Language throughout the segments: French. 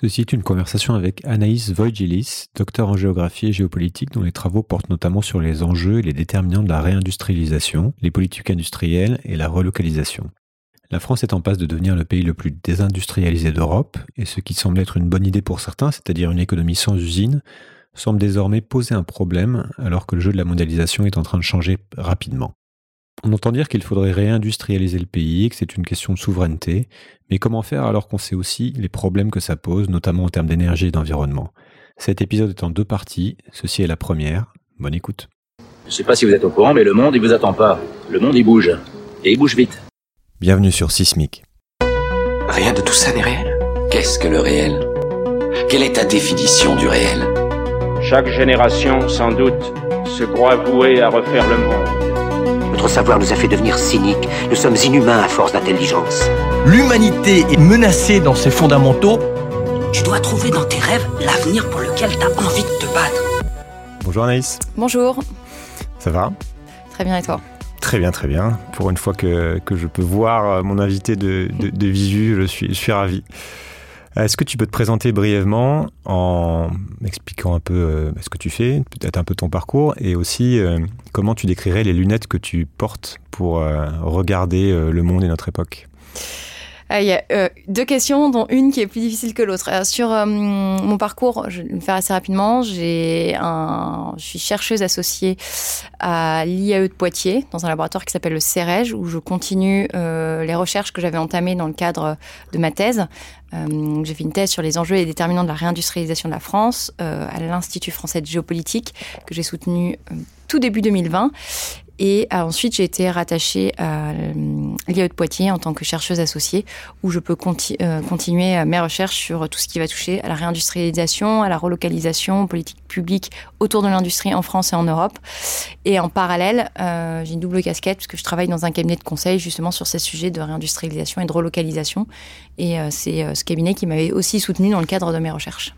Ceci est une conversation avec Anaïs Voigilis, docteur en géographie et géopolitique, dont les travaux portent notamment sur les enjeux et les déterminants de la réindustrialisation, les politiques industrielles et la relocalisation. La France est en passe de devenir le pays le plus désindustrialisé d'Europe, et ce qui semble être une bonne idée pour certains, c'est-à-dire une économie sans usine, semble désormais poser un problème alors que le jeu de la mondialisation est en train de changer rapidement. On entend dire qu'il faudrait réindustrialiser le pays, que c'est une question de souveraineté, mais comment faire alors qu'on sait aussi les problèmes que ça pose, notamment en termes d'énergie et d'environnement? Cet épisode est en deux parties, ceci est la première. Bonne écoute. Je ne sais pas si vous êtes au courant, mais le monde, il vous attend pas. Le monde, il bouge. Et il bouge vite. Bienvenue sur Sismic. Rien de tout ça n'est réel. Qu'est-ce que le réel? Quelle est ta définition du réel? Chaque génération, sans doute, se croit vouée à refaire le monde. Notre savoir nous a fait devenir cyniques. Nous sommes inhumains à force d'intelligence. L'humanité est menacée dans ses fondamentaux. Tu dois trouver dans tes rêves l'avenir pour lequel tu as envie de te battre. Bonjour Anaïs. Bonjour. Ça va? Très bien et toi? Très bien, très bien. Pour une fois que, que je peux voir mon invité de, de, de visu, je suis, je suis ravi. Est-ce que tu peux te présenter brièvement en expliquant un peu euh, ce que tu fais, peut-être un peu ton parcours, et aussi euh, comment tu décrirais les lunettes que tu portes pour euh, regarder le monde et notre époque? Il y a euh, deux questions, dont une qui est plus difficile que l'autre. Euh, sur euh, mon parcours, je vais le faire assez rapidement. J'ai un, je suis chercheuse associée à l'IAE de Poitiers, dans un laboratoire qui s'appelle le CEREG, où je continue les recherches que j'avais entamées dans le cadre de ma thèse. j'ai fait une thèse sur les enjeux et les déterminants de la réindustrialisation de la France à l'Institut français de géopolitique, que j'ai soutenu tout début 2020. Et euh, ensuite, j'ai été rattachée à l'IAE de Poitiers en tant que chercheuse associée, où je peux conti euh, continuer mes recherches sur tout ce qui va toucher à la réindustrialisation, à la relocalisation, aux politiques publiques autour de l'industrie en France et en Europe. Et en parallèle, euh, j'ai une double casquette, puisque je travaille dans un cabinet de conseil justement sur ces sujets de réindustrialisation et de relocalisation. Et euh, c'est euh, ce cabinet qui m'avait aussi soutenu dans le cadre de mes recherches.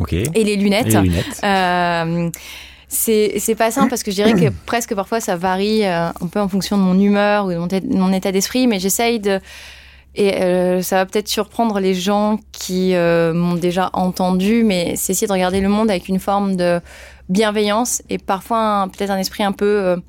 Ok. Et les lunettes. Et les lunettes. C'est pas simple parce que je dirais que presque parfois ça varie euh, un peu en fonction de mon humeur ou de mon, mon état d'esprit, mais j'essaye de. Et euh, ça va peut-être surprendre les gens qui euh, m'ont déjà entendu, mais c'est essayer de regarder le monde avec une forme de bienveillance et parfois peut-être un esprit un peu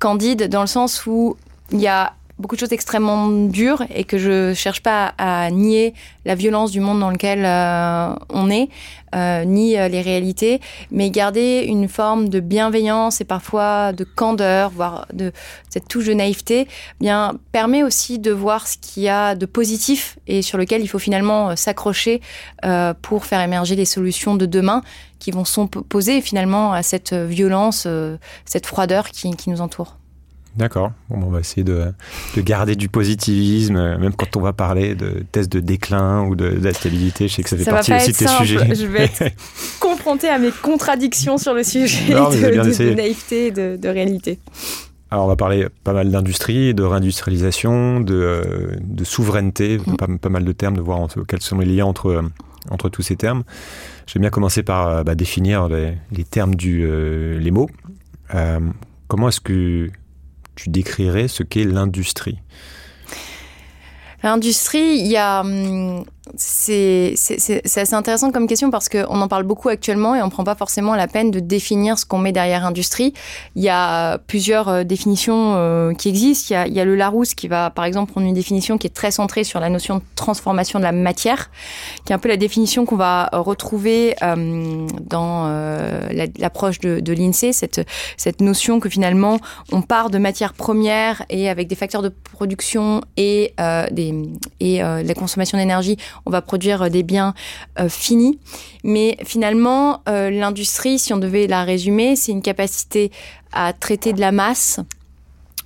candide dans le sens où il y a beaucoup de choses extrêmement dures et que je cherche pas à, nier la violence du monde dans lequel euh, on est, euh, ni euh, les réalités, mais garder une forme de bienveillance et parfois de candeur, voire de cette touche de naïveté, bien permet aussi de voir ce qu'il y a de positif et sur lequel il faut finalement s'accrocher pour faire émerger les solutions de demain qui vont s'opposer finalement à cette violence, cette froideur qui, qui nous entoure. D'accord. Bon, on va essayer de, de, garder du positivisme, même quand on va parler de tests de déclin ou de, de la stabilité. Je sais que ça fait ça partie aussi de tes simple. sujets. Je vais être confrontée à mes contradictions sur le sujet Non, de, de, naïveté et de, réalité. Alors, on va parler pas mal d'industrie, de réindustrialisation, de, euh, souveraineté, Mm. pas, pas, mal de termes, de voir entre, quels sont les liens entre, entre tous ces termes. Je vais bien commencer par bah, définir les, les, termes du, euh, les mots. Euh, comment est-ce que tu décrirais ce qu'est l'industrie? L'industrie, il y a. hum, C'est assez intéressant comme question parce qu'on en parle beaucoup actuellement et on ne prend pas forcément la peine de définir ce qu'on met derrière industrie. Il y a plusieurs euh, définitions euh, qui existent. Il y, a, il y, a, le Larousse qui va, par exemple, prendre une définition qui est très centrée sur la notion de transformation de la matière, qui est un peu la définition qu'on va retrouver euh, dans l'approche la, de, de l'INSEE, cette, cette notion que finalement on part de matières premières et avec des facteurs de production et, des, et euh, la consommation d'énergie, on va produire des biens euh, finis. Mais finalement, euh, l'industrie, si on devait la résumer, c'est une capacité à traiter de la masse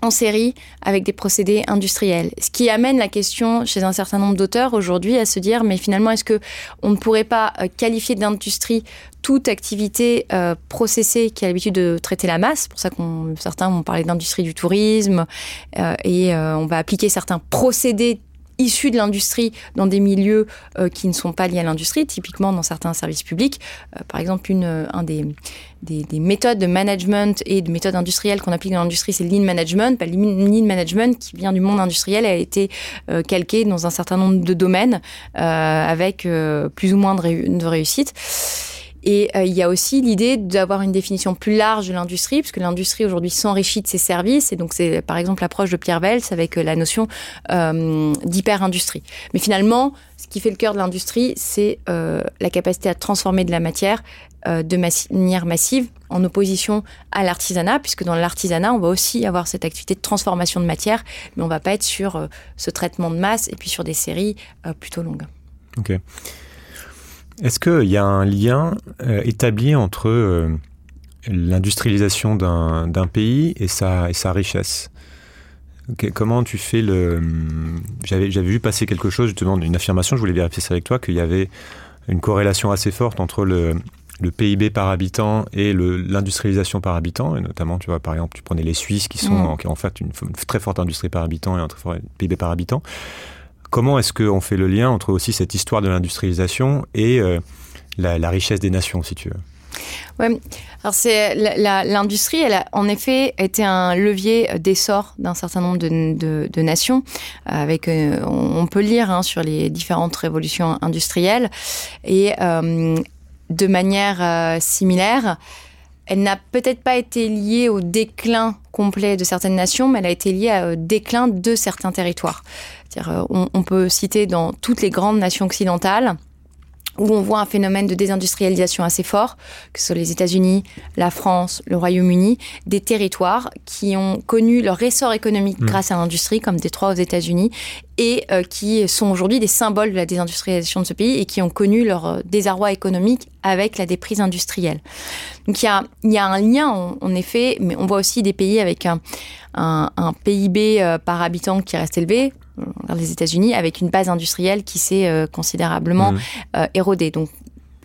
en série avec des procédés industriels. Ce qui amène la question chez un certain nombre d'auteurs aujourd'hui à se dire mais finalement est-ce que on ne pourrait pas euh, qualifier d'industrie toute activité euh, processée qui a l'habitude de traiter la masse, c'est pour ça qu'on certains vont parler d'industrie du tourisme euh, et on va appliquer certains procédés issus de l'industrie dans des milieux euh, qui ne sont pas liés à l'industrie, typiquement dans certains services publics. Euh, par exemple, une, un des, des, des, méthodes de management et de méthodes industrielles qu'on applique dans l'industrie, c'est le lean management. Bah, le lean management qui vient du monde industriel a été euh, calqué dans un certain nombre de domaines avec plus ou moins de réussite. Et euh, il y a aussi l'idée d'avoir une définition plus large de l'industrie, puisque l'industrie aujourd'hui s'enrichit de ses services. Et donc c'est par exemple l'approche de Pierre Vels avec euh, la notion euh, d'hyper-industrie. Mais finalement, ce qui fait le cœur de l'industrie, c'est la capacité à transformer de la matière de manière massive en opposition à l'artisanat, puisque dans l'artisanat, on va aussi avoir cette activité de transformation de matière, mais on va pas être sur ce traitement de masse et puis sur des séries plutôt longues. Ok. Est-ce qu'il y a un lien euh, établi entre euh, l'industrialisation d'un pays et sa, et sa richesse? Okay, Comment tu fais le... J'avais vu passer quelque chose, justement, une affirmation, je voulais vérifier ça avec toi, qu'il y avait une corrélation assez forte entre le, le PIB par habitant et l'industrialisation par habitant, et notamment, tu vois, par exemple, tu prenais les Suisses qui sont mmh. en, qui ont en fait une, une, très forte industrie par habitant et un très fort PIB par habitant. Comment est-ce qu'on fait le lien entre aussi cette histoire de l'industrialisation et euh, la, richesse des nations, si tu veux? Ouais, alors c'est l'industrie, elle a en effet été un levier d'essor d'un certain nombre de, nations. Avec, euh, on peut lire hein, sur les différentes révolutions industrielles et euh, de manière similaire, elle n'a peut-être pas été liée au déclin complet de certaines nations, mais elle a été liée au déclin de certains territoires. On, on, peut citer dans toutes les grandes nations occidentales où on voit un phénomène de désindustrialisation assez fort, que ce soit les États-Unis, la France, le Royaume-Uni, des territoires qui ont connu leur essor économique mmh. grâce à l'industrie, comme Détroit aux États-Unis, et euh, qui sont aujourd'hui des symboles de la désindustrialisation de ce pays et qui ont connu leur euh, désarroi économique avec la déprise industrielle. Donc il y a, il y a un lien, en, en, effet, mais on voit aussi des pays avec un, un, un PIB euh, par habitant qui reste élevé, les États-Unis avec une base industrielle qui s'est euh, considérablement mmh. euh, érodée. Donc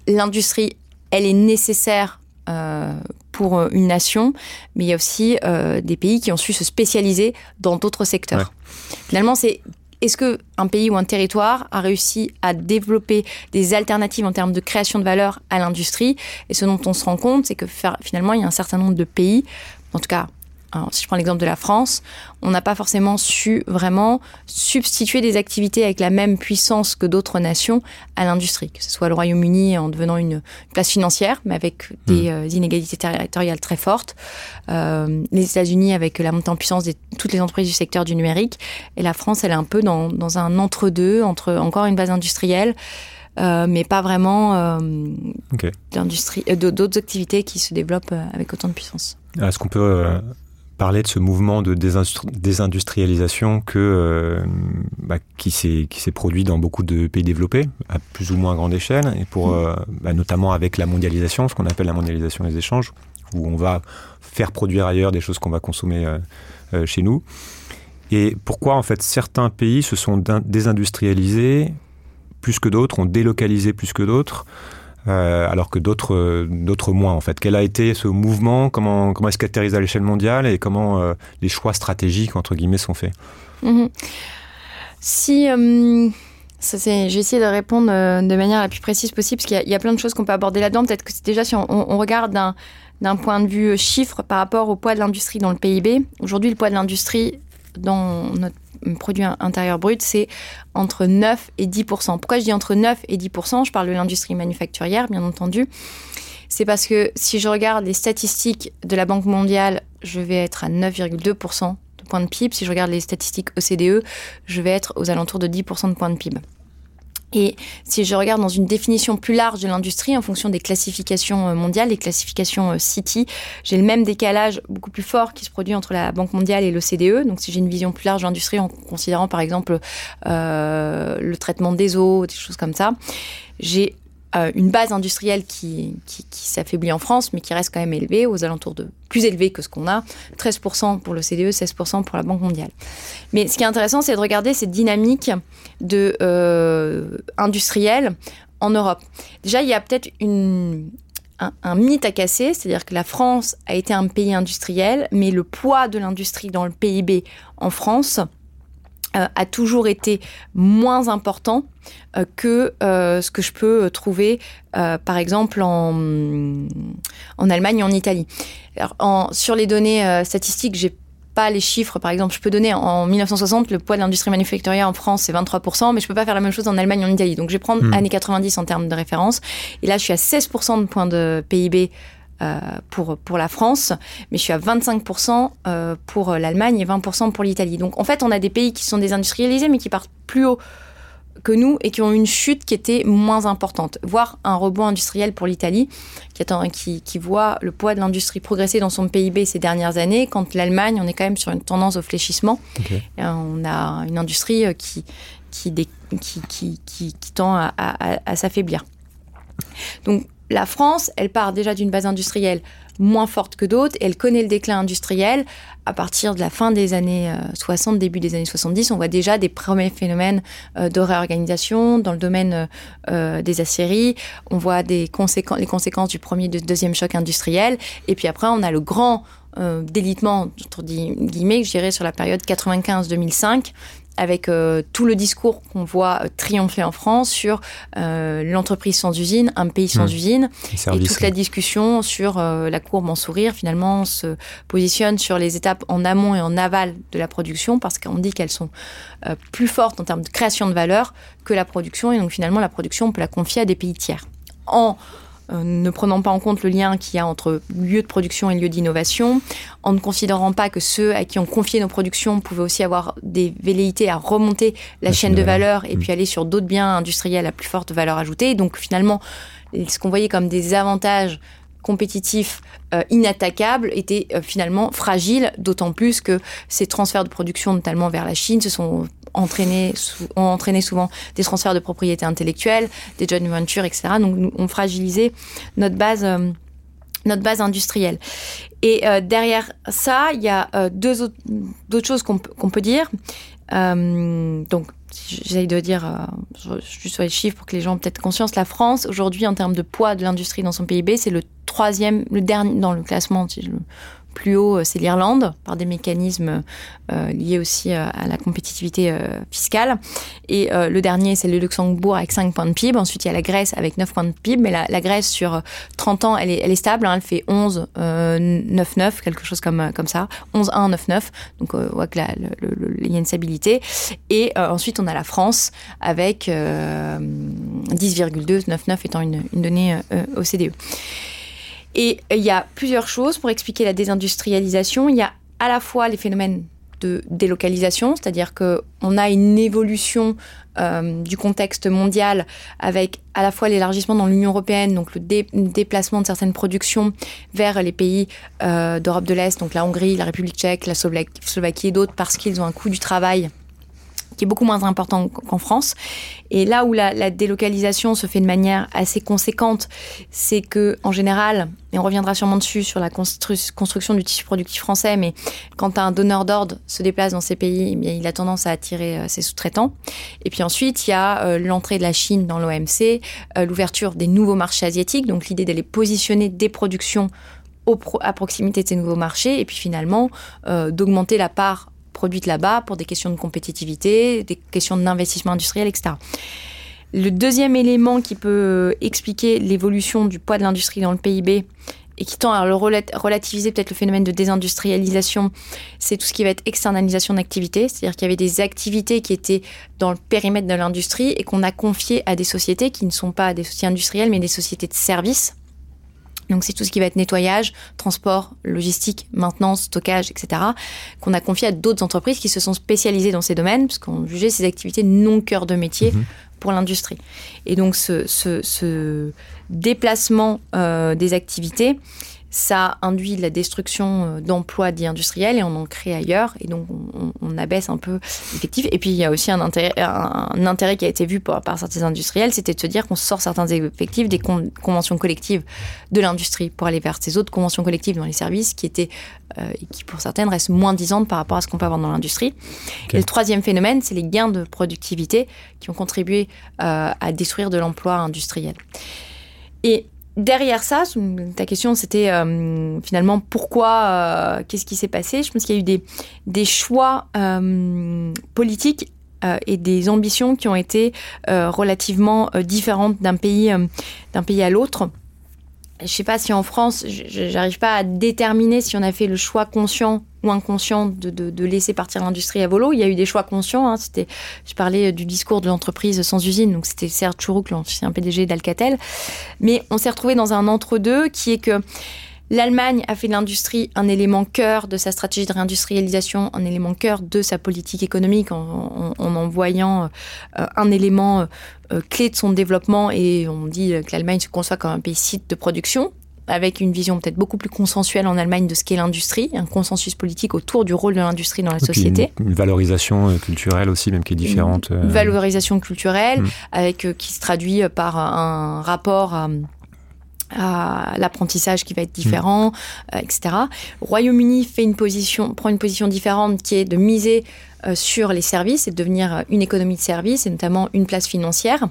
l'industrie, elle est nécessaire euh, pour une nation, mais il y a aussi des pays qui ont su se spécialiser dans d'autres secteurs. Ouais. Finalement, c'est est-ce que un pays ou un territoire a réussi à développer des alternatives en termes de création de valeur à l'industrie? Et ce dont on se rend compte, c'est que finalement, il y a un certain nombre de pays, en tout cas alors, si je prends l'exemple de la France, on n'a pas forcément su vraiment substituer des activités avec la même puissance que d'autres nations à l'industrie, que ce soit le Royaume-Uni en devenant une place financière, mais avec des mmh. euh, inégalités territoriales très fortes, euh, les États-Unis avec la montée en puissance de toutes les entreprises du secteur du numérique, et la France, elle est un peu dans, dans un entre-deux, entre encore une base industrielle, euh, mais pas vraiment euh, okay. d'autres activités qui se développent avec autant de puissance. Est-ce qu'on peut parler de ce mouvement de désindustrialisation que, euh, bah, qui s'est produit dans beaucoup de pays développés, à plus ou moins grande échelle, et pour, euh, bah, notamment avec la mondialisation, ce qu'on appelle la mondialisation des échanges, où on va faire produire ailleurs des choses qu'on va consommer euh, chez nous. Et pourquoi, en fait, certains pays se sont désindustrialisés plus que d'autres, ont délocalisé plus que d'autres euh, alors que d'autres d'autres moins en fait. Quel a été ce mouvement? Comment comment est-ce atterrise à l'échelle mondiale et comment euh, les choix stratégiques entre guillemets sont faits? -hmm. Si euh, j'ai essayé de répondre euh, de manière la plus précise possible parce qu'il y, a plein de choses qu'on peut aborder là-dedans. Peut-être que c'est déjà si on, on regarde d'un d'un point de vue chiffre par rapport au poids de l'industrie dans le PIB. Aujourd'hui, le poids de l'industrie dans notre produit intérieur brut, c'est entre 9 et 10% Pourquoi je dis entre 9 et 10% Je parle de l'industrie manufacturière, bien entendu. C'est parce que si je regarde les statistiques de la Banque mondiale, je vais être à 9,2% de points de PIB. Si je regarde les statistiques OCDE, je vais être aux alentours de 10% de points de PIB. Et si je regarde dans une définition plus large de l'industrie en fonction des classifications euh, mondiales, les classifications euh, City, j'ai le même décalage beaucoup plus fort qui se produit entre la Banque mondiale et l'OCDE. Donc si j'ai une vision plus large de l'industrie en considérant par exemple euh, le traitement des eaux, des choses comme ça, j'ai euh, une base industrielle qui, qui, s'affaiblit en France, mais qui reste quand même élevée, aux alentours de plus élevée que ce qu'on a, 13% pour le CDE, 16% pour la Banque mondiale. Mais ce qui est intéressant, c'est de regarder cette dynamique de euh, industrielle en Europe. Déjà, il y a peut-être une, un, mythe à casser, c'est-à-dire que la France a été un pays industriel, mais le poids de l'industrie dans le PIB en France a toujours été moins important euh, que euh, ce que je peux trouver, par exemple, en, en Allemagne et en Italie. Alors, en, sur les données statistiques, j'ai pas les chiffres, par exemple, je peux donner en 1960 le poids de l'industrie manufacturière en France c'est 23%, mais je peux pas faire la même chose en Allemagne et en Italie. Donc je vais prendre hmm. années 90 en termes de référence. Et là, je suis à 16% de points de PIB euh, pour, pour la France, mais je suis à 25% euh, pour l'Allemagne et 20% pour l'Italie. Donc en fait, on a des pays qui sont désindustrialisés, mais qui partent plus haut que nous et qui ont une chute qui était moins importante, voire un rebond industriel pour l'Italie, qui, qui, qui, voit le poids de l'industrie progresser dans son PIB ces dernières années, quand l'Allemagne, on est quand même sur une tendance au fléchissement. On a une industrie qui, qui, qui, qui, qui tend à, à, à s'affaiblir. Donc la France, elle part déjà d'une base industrielle moins forte que d'autres elle connaît le déclin industriel. À partir de la fin des années 60, euh, début des années 70, on voit déjà des premiers phénomènes euh, de réorganisation dans le domaine euh, des aciéries. On voit les conséquences du premier et du deuxième choc industriel. Et puis après, on a le grand délitement, entre guillemets, je dirais, sur la période 95-2005, avec euh, tout le discours qu'on voit euh, triompher en France sur euh, l'entreprise sans usine, un pays sans mmh. usine, et toute la discussion sur la courbe en sourire finalement se positionne sur les étapes en amont et en aval de la production parce qu'on dit qu'elles sont plus fortes en termes de création de valeur que la production et donc finalement la production on peut la confier à des pays tiers. En ne prenant pas en compte le lien qu'il y a entre lieu de production et lieu d'innovation, en ne considérant pas que ceux à qui on confiait nos productions pouvaient aussi avoir des velléités à remonter la, chaîne de valeur et mm. puis aller sur d'autres biens industriels à plus forte valeur ajoutée. Donc finalement, ce qu'on voyait comme des avantages compétitifs euh, inattaquables était euh, finalement fragile, d'autant plus que ces transferts de production, notamment vers la Chine, se sont entraînés, ont entraîné souvent des transferts de propriété intellectuelle, des joint ventures, etc. Donc, nous, on fragilisé notre base. Euh, notre base industrielle. Et derrière ça, il y a deux autres, d'autres choses qu'on peut dire. donc, j'essaye de dire, euh, juste sur les chiffres pour que les gens aient peut-être conscience, la France, aujourd'hui, en termes de poids de l'industrie dans son PIB, c'est le troisième, le dernier dans le classement, je plus haut, euh, c'est l'Irlande, par des mécanismes euh, liés aussi euh, à la compétitivité fiscale. Et le dernier, c'est le Luxembourg avec 5 points de PIB. Ensuite, il y a la Grèce avec 9 points de PIB. Mais la, Grèce, sur 30 ans, elle est, elle est stable. Hein. elle fait 11, 9, 9, quelque chose comme, comme ça. 11, 1, 9, 9. Donc, on voit qu'il y a une stabilité. Et ensuite, on a la France avec 10,2, 9, 9 étant une, une donnée OCDE. Et il y a plusieurs choses pour expliquer la désindustrialisation. Il y a à la fois les phénomènes de délocalisation, c'est-à-dire qu'on a une évolution euh, du contexte mondial avec à la fois l'élargissement dans l'Union européenne, donc le déplacement de certaines productions vers les pays euh, d'Europe de l'Est, donc la Hongrie, la République tchèque, la Slovaquie et d'autres, parce qu'ils ont un coût du travail qui est beaucoup moins important qu'en France. Et là où la, délocalisation se fait de manière assez conséquente, c'est que en général, et on reviendra sûrement dessus sur la construction du tissu productif français, mais quand un donneur d'ordre se déplace dans ces pays, eh il a tendance à attirer euh, ses sous-traitants. Et puis ensuite, il y a euh, l'entrée de la Chine dans l'OMC, euh, l'ouverture des nouveaux marchés asiatiques, donc l'idée d'aller positionner des productions à proximité de ces nouveaux marchés, et puis finalement d'augmenter la part produites là-bas pour des questions de compétitivité, des questions d'investissement industriel, etc. Le deuxième élément qui peut expliquer l'évolution du poids de l'industrie dans le PIB et qui tend à le relativiser peut-être le phénomène de désindustrialisation, c'est tout ce qui va être externalisation d'activités. C'est-à-dire qu'il y avait des activités qui étaient dans le périmètre de l'industrie et qu'on a confiées à des sociétés qui ne sont pas des sociétés industrielles mais des sociétés de services donc c'est tout ce qui va être nettoyage, transport, logistique, maintenance, stockage, etc. qu'on a confié à d'autres entreprises qui se sont spécialisées dans ces domaines, parce qu'on jugeait ces activités non cœur de métier mhm. pour l'industrie. Et donc ce, déplacement euh, des activités, ça induit la destruction euh, d'emplois dits industriels et on en crée ailleurs et donc on, abaisse un peu l'effectif. Et puis il y a aussi un intérêt, un, intérêt qui a été vu par, certains industriels, c'était de se dire qu'on sort certains effectifs des conventions collectives de l'industrie pour aller vers ces autres conventions collectives dans les services qui étaient euh, qui pour certaines restent moins disantes par rapport à ce qu'on peut avoir dans l'industrie. Et le troisième phénomène, c'est les gains de productivité qui ont contribué euh, à détruire de l'emploi industriel. Et derrière ça, ta question c'était euh, finalement pourquoi, euh, qu'est-ce qui s'est passé? Je pense qu'il y a eu des, choix euh, politiques et des ambitions qui ont été relativement différentes d'un pays, pays à l'autre. Je ne sais pas si en France, j'arrive pas à déterminer si on a fait le choix conscient ou inconscient de, de, laisser partir l'industrie à volo. Il y a eu des choix conscients. Hein. C'était, je parlais du discours de l'entreprise sans usine, donc c'était Serge Chourouk, l'ancien PDG d'Alcatel. Mais on s'est retrouvé dans un entre-deux qui est que L'Allemagne a fait de l'industrie un élément cœur de sa stratégie de réindustrialisation, un élément cœur de sa politique économique en, en, envoyant euh, un élément euh, clé de son développement et on dit que l'Allemagne se conçoit comme un pays site de production avec une vision peut-être beaucoup plus consensuelle en Allemagne de ce qu'est l'industrie, un consensus politique autour du rôle de l'industrie dans la société. Une, valorisation euh, culturelle aussi, même qui est différente. Une, valorisation culturelle, mm. avec qui se traduit par un rapport à à l'apprentissage qui va être différent, mm. euh, etc. Royaume-Uni fait une position, prend une position différente qui est de miser euh, sur les services et de devenir une économie de services et notamment une place financière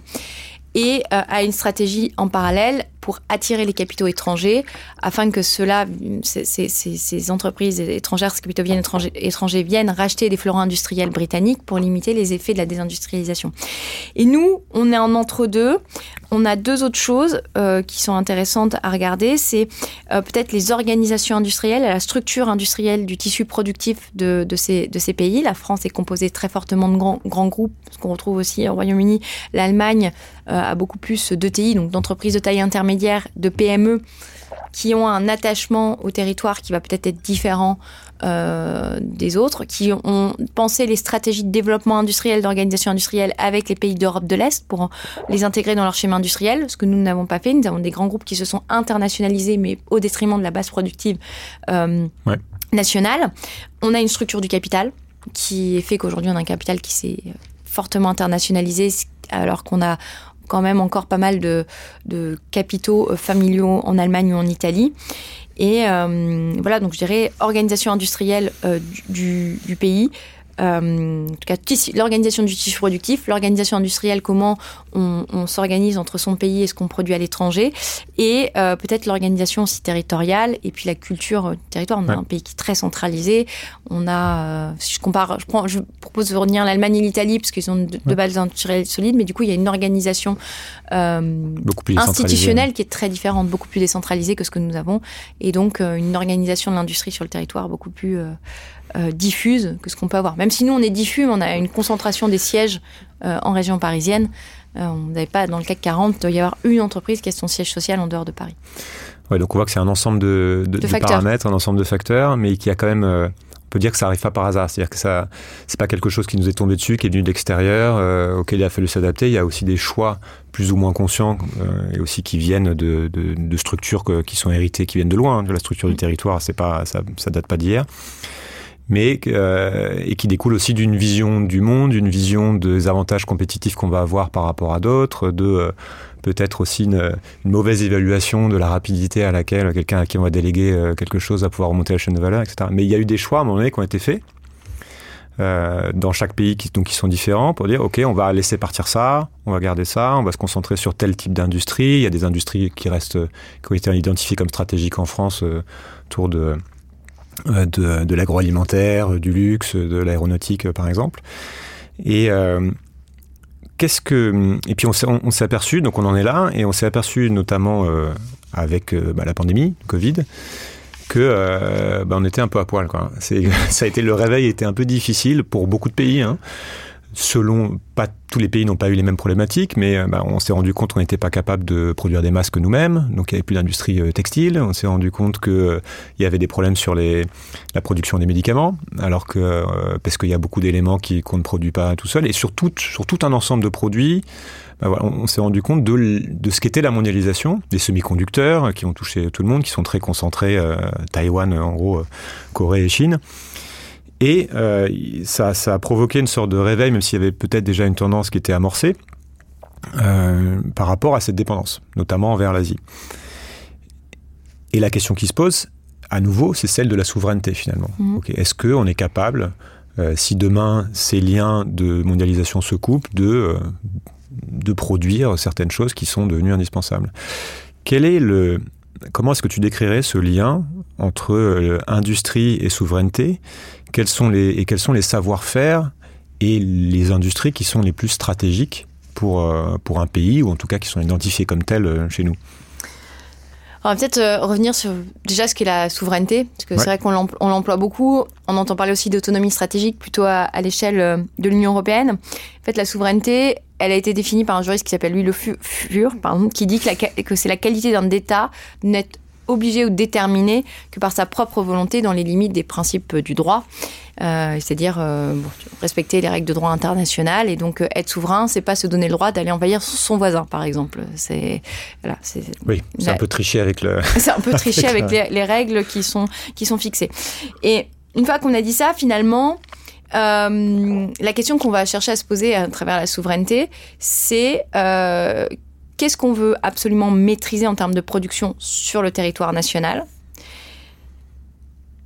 et euh, a une stratégie en parallèle pour attirer les capitaux étrangers afin que ces, entreprises étrangères, ces capitaux viennent viennent racheter des fleurons industriels britanniques pour limiter les effets de la désindustrialisation. Et nous, on est en entre-deux. On a deux autres choses euh, qui sont intéressantes à regarder. C'est euh, peut-être les organisations industrielles, la structure industrielle du tissu productif de, ces, pays. La France est composée très fortement de grands, grands groupes, ce qu'on retrouve aussi au Royaume-Uni. L'Allemagne euh, a beaucoup plus d'ETI, donc d'entreprises de taille intermédiaire de PME qui ont un attachement au territoire qui va peut-être être différent euh, des autres, qui ont pensé les stratégies de développement industriel, d'organisation industrielle avec les pays d'Europe de l'Est pour les intégrer dans leur schéma industriel, ce que nous n'avons pas fait. Nous avons des grands groupes qui se sont internationalisés, mais au détriment de la base productive euh, nationale. On a une structure du capital qui fait qu'aujourd'hui on a un capital qui s'est fortement internationalisé alors qu'on a quand même encore pas mal de, capitaux euh, familiaux en Allemagne ou en Italie. Et euh, voilà, donc je dirais organisation industrielle euh, du, pays, euh, en tout cas l'organisation du tissu productif, l'organisation industrielle, comment on, on s'organise entre son pays et ce qu'on produit à l'étranger, et euh, peut-être l'organisation aussi territoriale, et puis la culture euh, territoire. On a un pays qui est très centralisé. On a, si je compare, je, prends, je propose de revenir l'Allemagne et l'Italie, parce qu'ils ont deux de bases industrielles solides, mais du coup, il y a une organisation institutionnelle qui est très différente, beaucoup plus décentralisée que ce que nous avons, et donc une organisation de l'industrie sur le territoire beaucoup plus euh, diffuse que ce qu'on peut avoir. Même si nous, on est diffus, on a une concentration des sièges euh, en région parisienne. Euh, on n'avait pas, dans le CAC 40, il doit y avoir une entreprise qui a son siège social en dehors de Paris. Ouais, donc on voit que c'est un ensemble de, de, paramètres, un ensemble de facteurs, mais qui a quand même on peut dire que ça arrive pas par hasard. C'est-à-dire que ça, c'est pas quelque chose qui nous est tombé dessus, qui est venu d'extérieur, auquel il a fallu s'adapter. Il y a aussi des choix plus ou moins conscients et aussi qui viennent de, de structures qui sont héritées, qui viennent de loin, hein, de la structure du territoire. C'est pas, ça, ça date pas d'hier mais euh, et qui découle aussi d'une vision du monde, d'une vision des avantages compétitifs qu'on va avoir par rapport à d'autres, de euh, peut-être aussi une, mauvaise évaluation de la rapidité à laquelle quelqu'un à qui on va déléguer euh, quelque chose va pouvoir remonter la chaîne de valeur, etc. Mais il y a eu des choix à un moment donné qui ont été faits euh, dans chaque pays qui, donc, qui sont différents pour dire ok on va laisser partir ça, on va garder ça, on va se concentrer sur tel type d'industrie. Il y a des industries qui restent qui ont été identifiées comme stratégiques en France autour de euh, de, de l'agroalimentaire, du luxe, de l'aéronautique par exemple. Et euh, qu'est-ce que et puis on s'est aperçu donc on en est là et on s'est aperçu notamment euh, avec bah, la pandémie Covid que bah, on était un peu à poil quoi. Ça a été le réveil était un peu difficile pour beaucoup de pays. Hein selon, pas tous les pays n'ont pas eu les mêmes problématiques, mais euh, bah, on s'est rendu compte qu'on n'était pas capable de produire des masques nous-mêmes, donc il n'y avait plus d'industrie euh, textile. On s'est rendu compte qu'il euh, y avait des problèmes sur les, la production des médicaments, alors que parce qu'il y a beaucoup d'éléments qu'on ne produit pas tout seul, et sur tout, sur tout un ensemble de produits. Bah, on, s'est rendu compte de, de ce qu'était la mondialisation, des semi-conducteurs qui ont touché tout le monde, qui sont très concentrés, Taïwan en gros, Corée et Chine. Et euh, ça, ça, a provoqué une sorte de réveil, même s'il y avait peut-être déjà une tendance qui était amorcée, euh, par rapport à cette dépendance, notamment envers l'Asie. Et la question qui se pose, à nouveau, c'est celle de la souveraineté finalement. Mmh. Est-ce qu'on est capable, euh, si demain ces liens de mondialisation se coupent, de, de produire certaines choses qui sont devenues indispensables? Quel est le, comment est-ce que tu décrirais ce lien entre euh, industrie et souveraineté? Quels sont les, Et quels sont les savoir-faire et les industries qui sont les plus stratégiques pour, euh, pour un pays, ou en tout cas qui sont identifiées comme telles euh, chez nous on va peut-être revenir sur déjà ce qu'est la souveraineté, parce que c'est vrai qu'on l'emploie beaucoup. On entend parler aussi d'autonomie stratégique plutôt à, l'échelle de l'Union européenne. En fait, la souveraineté, elle a été définie par un juriste qui s'appelle Louis Le Fur, pardon, qui dit que, que c'est la qualité d'un État n'être obligé ou déterminé que par sa propre volonté dans les limites des principes du droit. Euh, c'est-à-dire euh, respecter les règles de droit international et donc euh, être souverain, c'est pas se donner le droit d'aller envahir son voisin, par exemple. C'est voilà, c'est oui, c'est un peu tricher avec le. c'est un peu tricher avec, les, les, règles qui sont qui sont fixées. Et une fois qu'on a dit ça, finalement, la question qu'on va chercher à se poser à travers la souveraineté, c'est qu'est-ce qu'on veut absolument maîtriser en termes de production sur le territoire national?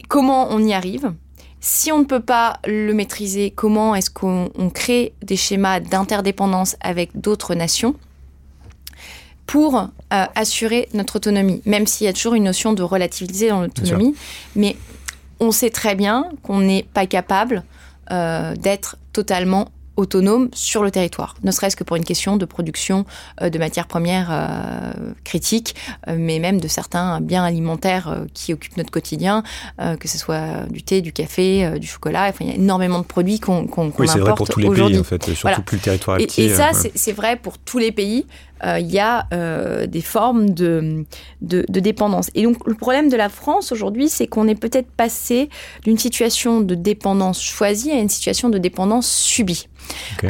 Comment on y arrive? Si on ne peut pas le maîtriser, comment est-ce qu'on crée des schémas d'interdépendance avec d'autres nations pour euh, assurer notre autonomie, même s'il y a toujours une notion de relativiser dans l'autonomie, mais on sait très bien qu'on n'est pas capable euh, d'être totalement autonome sur le territoire, ne serait-ce que pour une question de production euh, de matières premières euh, critiques, mais même de certains biens alimentaires qui occupent notre quotidien, que ce soit du thé, du café, du chocolat. Enfin, il y a énormément de produits qu'on qu oui, c'est vrai pour tous les pays en fait, surtout plus le territoire est petit. Et, ça, c'est vrai pour tous les pays. Euh, il y a euh, des formes de, de, dépendance. Et donc le problème de la France aujourd'hui, c'est qu'on est peut-être passé d'une situation de dépendance choisie à une situation de dépendance subie.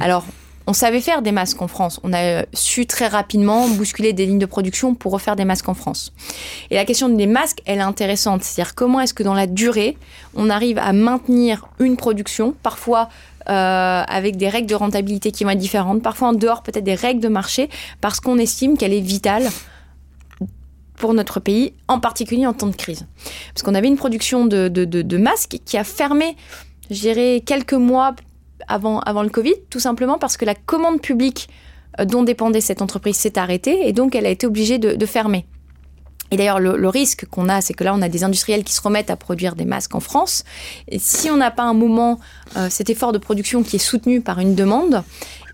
Alors, on savait faire des masques en France. On a su très rapidement bousculer des lignes de production pour refaire des masques en France. Et la question des masques, elle est intéressante. C'est-à-dire comment est-ce que dans la durée, on arrive à maintenir une production, parfois euh, avec des règles de rentabilité qui vont être différentes, parfois en dehors peut-être des règles de marché, parce qu'on estime qu'elle est vitale pour notre pays, en particulier en temps de crise. Parce qu'on avait une production de, masques qui a fermé, je dirais, quelques mois avant, avant le Covid, tout simplement parce que la commande publique euh, dont dépendait cette entreprise s'est arrêtée et donc elle a été obligée de fermer. Et d'ailleurs, le, risque qu'on a, c'est que là, on a des industriels qui se remettent à produire des masques en France. Et si on n'a pas un moment euh, cet effort de production qui est soutenu par une demande,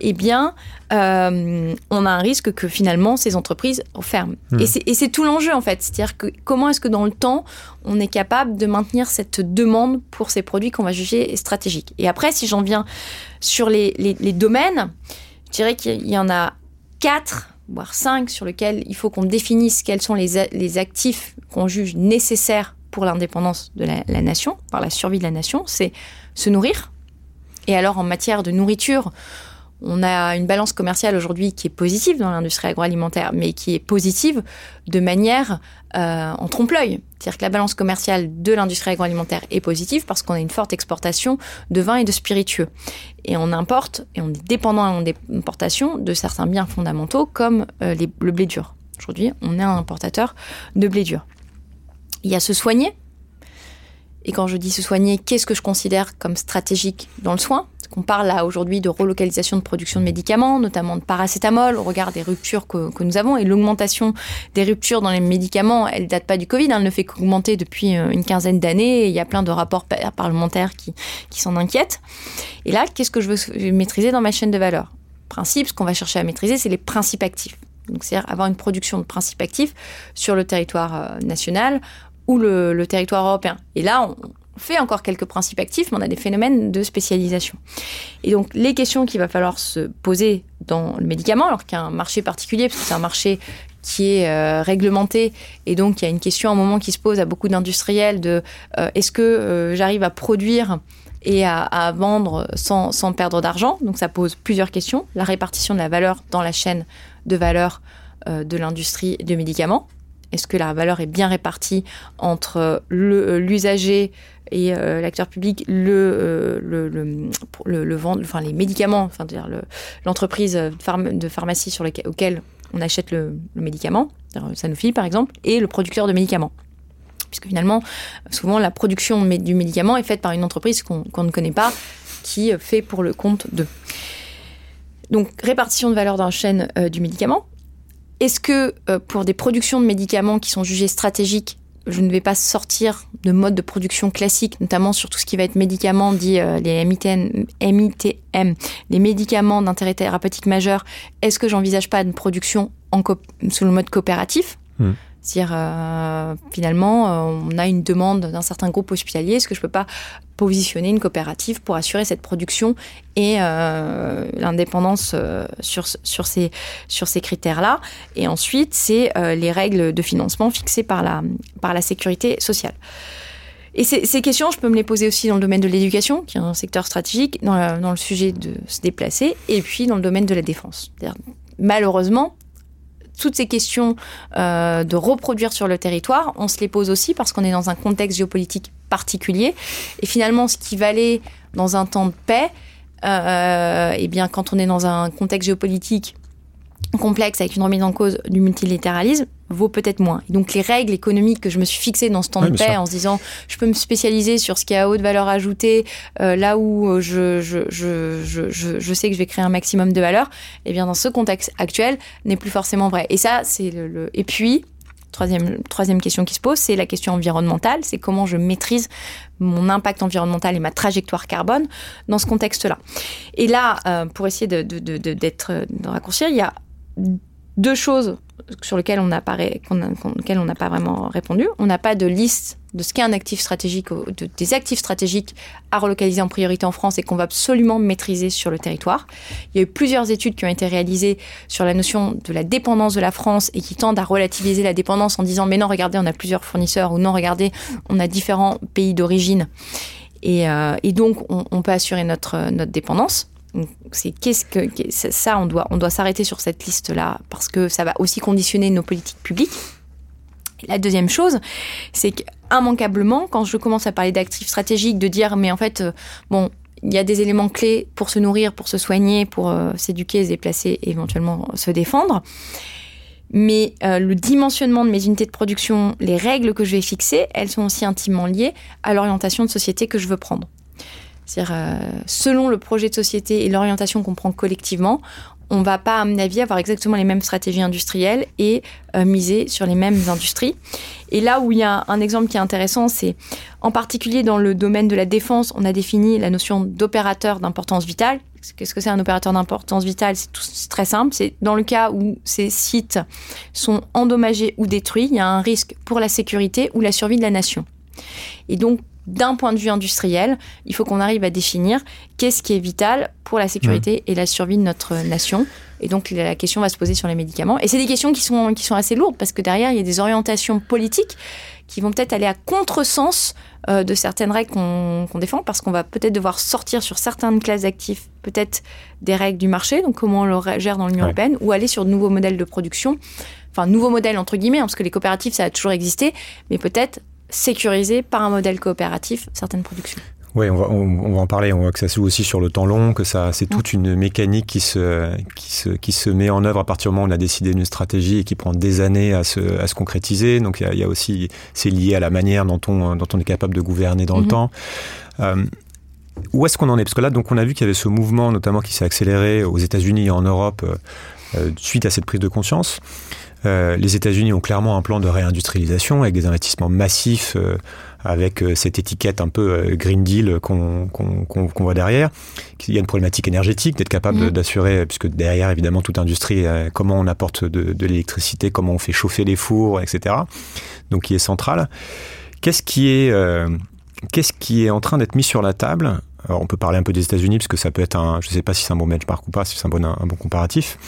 eh bien, euh, on a un risque que finalement ces entreprises ferment. Mmh. Et c'est tout l'enjeu en fait. C'est-à-dire que comment est-ce que dans le temps, on est capable de maintenir cette demande pour ces produits qu'on va juger stratégiques? Et après, si j'en viens sur les, les, les domaines, je dirais qu'il y en a quatre voire cinq, sur lesquels il faut qu'on définisse quels sont les, les actifs qu'on juge nécessaires pour l'indépendance de la, la, nation, par la survie de la nation, c'est se nourrir. Et alors en matière de nourriture, on a une balance commerciale aujourd'hui qui est positive dans l'industrie agroalimentaire, mais qui est positive de manière euh, en trompe-l'œil. C'est-à-dire que la balance commerciale de l'industrie agroalimentaire est positive parce qu'on a une forte exportation de vins et de spiritueux. Et on importe, et on est dépendant en importation de certains biens fondamentaux comme euh, le blé dur. Aujourd'hui, on est un importateur de blé dur. Il y a se soigner. Et quand je dis se soigner, qu'est-ce que je considère comme stratégique dans le soin? Qu'on parle là aujourd'hui de relocalisation de production de médicaments, notamment de paracétamol, au regard des ruptures que, nous avons. Et l'augmentation des ruptures dans les médicaments, elle date pas du Covid, hein, elle ne fait qu'augmenter depuis euh, une quinzaine d'années. Il y a plein de rapports parlementaires qui, s'en inquiètent. Et là, qu'est-ce que je veux maîtriser dans ma chaîne de valeur? Principe, ce qu'on va chercher à maîtriser, c'est les principes actifs. Donc, c'est-à-dire avoir une production de principes actifs sur le territoire euh, national ou le, le territoire européen. Et là, on, fait encore quelques principes actifs, mais on a des phénomènes de spécialisation. Et donc, les questions qu'il va falloir se poser dans le médicament, alors qu'il y a un marché particulier, parce que c'est un marché qui est euh, réglementé, et donc il y a une question à un moment qui se pose à beaucoup d'industriels de euh, est-ce que euh, j'arrive à produire et à, vendre sans, sans perdre d'argent? Donc ça pose plusieurs questions. La répartition de la valeur dans la chaîne de valeur de l'industrie du médicament. Est-ce que la valeur est bien répartie entre l'usager et euh, l'acteur public le, euh, le, le, vendre, enfin les médicaments, enfin dire l'entreprise de pharmacie sur lequel, auquel on achète le, médicament, Sanofi par exemple, et le producteur de médicaments. Puisque finalement, souvent la production du médicament est faite par une entreprise qu'on ne connaît pas, qui fait pour le compte d'eux. Donc répartition de valeur dans la chaîne euh, du médicament. est-ce que pour des productions de médicaments qui sont jugées stratégiques, je ne vais pas sortir de mode de production classique, notamment sur tout ce qui va être médicaments, dit les MITM, les médicaments d'intérêt thérapeutique majeur. Est-ce que j'envisage pas une production sous le mode coopératif? Hmm. C'est-à-dire, euh, finalement, euh, on a une demande d'un certain groupe hospitalier. Est-ce que je ne peux pas positionner une coopérative pour assurer cette production et euh, l'indépendance sur, ces, critères-là? Et ensuite, c'est les règles de financement fixées par la, sécurité sociale. Et ces, questions, je peux me les poser aussi dans le domaine de l'éducation, qui est un secteur stratégique, dans le sujet de se déplacer, et puis dans le domaine de la défense. Malheureusement, toutes ces questions euh, de reproduire sur le territoire, on se les pose aussi parce qu'on est dans un contexte géopolitique particulier. Et finalement, ce qui valait dans un temps de paix, euh, eh bien, quand on est dans un contexte géopolitique complexe avec une remise en cause du multilatéralisme vaut peut-être moins. donc les règles économiques que je me suis fixées dans ce temps de paix en se disant je peux me spécialiser sur ce qui a haute valeur ajoutée euh, là où euh, je, je, je, je, je sais que je vais créer un maximum de valeur, eh bien dans ce contexte actuel n'est plus forcément vrai. Et ça c'est le, et puis Troisième, troisième question qui se pose, c'est la question environnementale. C'est comment je maîtrise mon impact environnemental et ma trajectoire carbone dans ce contexte-là. Et là, euh, pour essayer de, de, de, d'être, de raccourcir, il y a deux choses sur lesquelles on n'a pas, vraiment répondu. On n'a pas de liste de ce qu'est un actif stratégique, des actifs stratégiques à relocaliser en priorité en France et qu'on va absolument maîtriser sur le territoire. Il y a eu plusieurs études qui ont été réalisées sur la notion de la dépendance de la France et qui tendent à relativiser la dépendance en disant mais non, regardez, on a plusieurs fournisseurs ou non, regardez, on a différents pays d'origine. Et, euh, donc, on, peut assurer notre dépendance c'est qu'est-ce que ça on doit on doit s'arrêter sur cette liste là parce que ça va aussi conditionner nos politiques publiques. la deuxième chose, c'est qu'immanquablement quand je commence à parler d'actifs stratégiques de dire mais en fait euh, bon il y a des éléments clés pour se nourrir, pour se soigner, pour euh, s'éduquer, se déplacer, éventuellement se défendre. Mais euh, le dimensionnement de mes unités de production, les règles que je vais fixer, elles sont aussi intimement liées à l'orientation de société que je veux prendre. C'est-à-dire, euh, selon le projet de société et l'orientation qu'on prend collectivement, on va pas, à mon avis, avoir exactement les mêmes stratégies industrielles et euh, miser sur les mêmes industries. Et là où il y a un exemple qui est intéressant, c'est en particulier dans le domaine de la défense, on a défini la notion d'opérateur d'importance vitale. Qu'est-ce que c'est un opérateur d'importance vitale? C'est très simple. C'est dans le cas où ces sites sont endommagés ou détruits, il y a un risque pour la sécurité ou la survie de la nation. Et donc, d'un point de vue industriel, il faut qu'on arrive à définir qu'est-ce qui est vital pour la sécurité et la survie de notre nation. Et donc la question va se poser sur les médicaments. Et c'est des questions qui sont, qui sont assez lourdes parce que derrière, il y a des orientations politiques qui vont peut-être aller à contresens euh, de certaines règles qu'on défend parce qu'on va peut-être devoir sortir sur certaines classes d'actifs, peut-être des règles du marché, donc comment on le gère dans l'Union européenne, ou aller sur de nouveaux modèles de production. Enfin, nouveaux modèles entre guillemets, hein, parce que les coopératives, ça a toujours existé, mais peut-être sécuriser par un modèle coopératif certaines productions. Oui, on va, on, va en parler. On voit que ça se joue aussi sur le temps long, que ça, c'est toute une mécanique qui se, qui, se, qui se met en œuvre à partir du moment où on a décidé d'une stratégie et qui prend des années à se, à se concrétiser. Donc il y a, il y a aussi, c'est lié à la manière dont on, dont on est capable de gouverner dans le mhm. temps. Euh, où est-ce qu'on en est? Parce que là, donc, on a vu qu'il y avait ce mouvement, notamment qui s'est accéléré aux États-Unis et en Europe euh, euh suite à cette prise de conscience. Euh, les États-Unis ont clairement un plan de réindustrialisation avec des investissements massifs, euh, avec euh, cette étiquette un peu Green Deal qu'on voit derrière. Il y a une problématique énergétique, d'être capable mmh. d'assurer, puisque derrière, évidemment, toute industrie, comment on apporte de, de l'électricité, comment on fait chauffer les fours, etc. Donc, qui est central. Qu'est-ce qui est, qu'est-ce qui est en train d'être mis sur la table? Alors, on peut parler un peu des États-Unis, parce que ça peut être un, je ne sais pas si c'est un bon benchmark ou pas, si c'est un bon, un bon comparatif.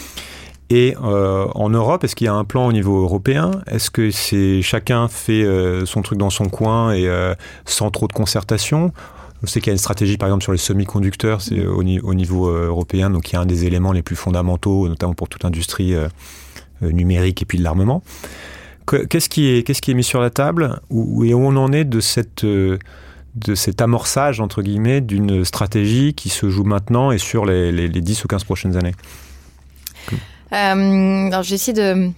Et euh, en Europe, est-ce qu'il y a un plan au niveau européen? Est-ce que c'est chacun fait euh, son truc dans son coin et euh, sans trop de concertation? On sait qu'il y a une stratégie, par exemple, sur les semi-conducteurs, au, niveau européen, donc il y a un des éléments les plus fondamentaux, notamment pour toute industrie numérique et puis de l'armement. Qu'est-ce qui est, mis sur la table? Et où on en est de de cet amorçage, entre guillemets, d'une stratégie qui se joue maintenant et sur les, les 10 ou 15 prochaines années? Alors, j'essaie de